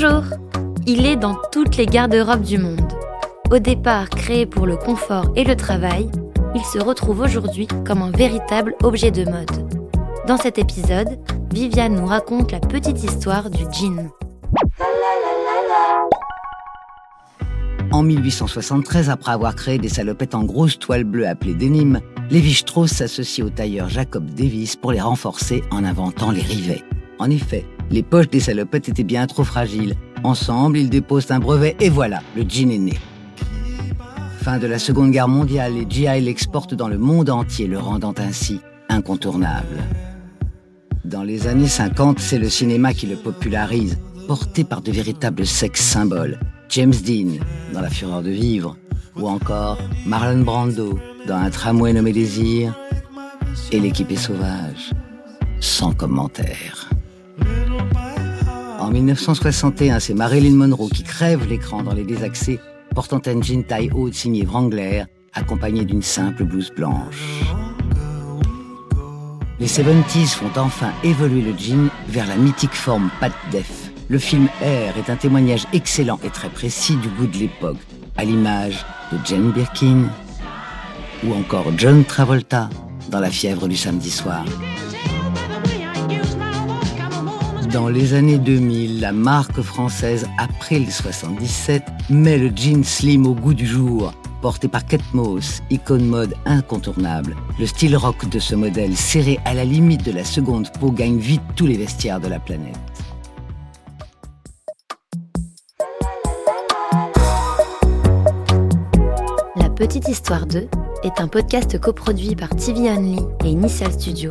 Bonjour Il est dans toutes les garde-robes du monde. Au départ créé pour le confort et le travail, il se retrouve aujourd'hui comme un véritable objet de mode. Dans cet épisode, Viviane nous raconte la petite histoire du jean. En 1873, après avoir créé des salopettes en grosse toile bleue appelées denim, Lévi-Strauss s'associe au tailleur Jacob Davis pour les renforcer en inventant les rivets. En effet, les poches des salopettes étaient bien trop fragiles. Ensemble, ils déposent un brevet et voilà, le jean est né. Fin de la Seconde Guerre mondiale, les GI l'exportent dans le monde entier, le rendant ainsi incontournable. Dans les années 50, c'est le cinéma qui le popularise, porté par de véritables sex symboles. James Dean dans La Fureur de vivre, ou encore Marlon Brando dans Un tramway nommé Désir, et L'équipe est sauvage, sans commentaire. En 1961, c'est Marilyn Monroe qui crève l'écran dans les désaccès, portant un jean taille haute signé Wrangler, accompagné d'une simple blouse blanche. Les 70s font enfin évoluer le jean vers la mythique forme Pat Def. Le film Air est un témoignage excellent et très précis du goût de l'époque, à l'image de Jane Birkin ou encore John Travolta dans La fièvre du samedi soir. Dans les années 2000, la marque française April 77 met le jean slim au goût du jour. Porté par Kate Moss, icône mode incontournable, le style rock de ce modèle serré à la limite de la seconde peau gagne vite tous les vestiaires de la planète. La Petite Histoire 2 est un podcast coproduit par TV Only et Initial Studio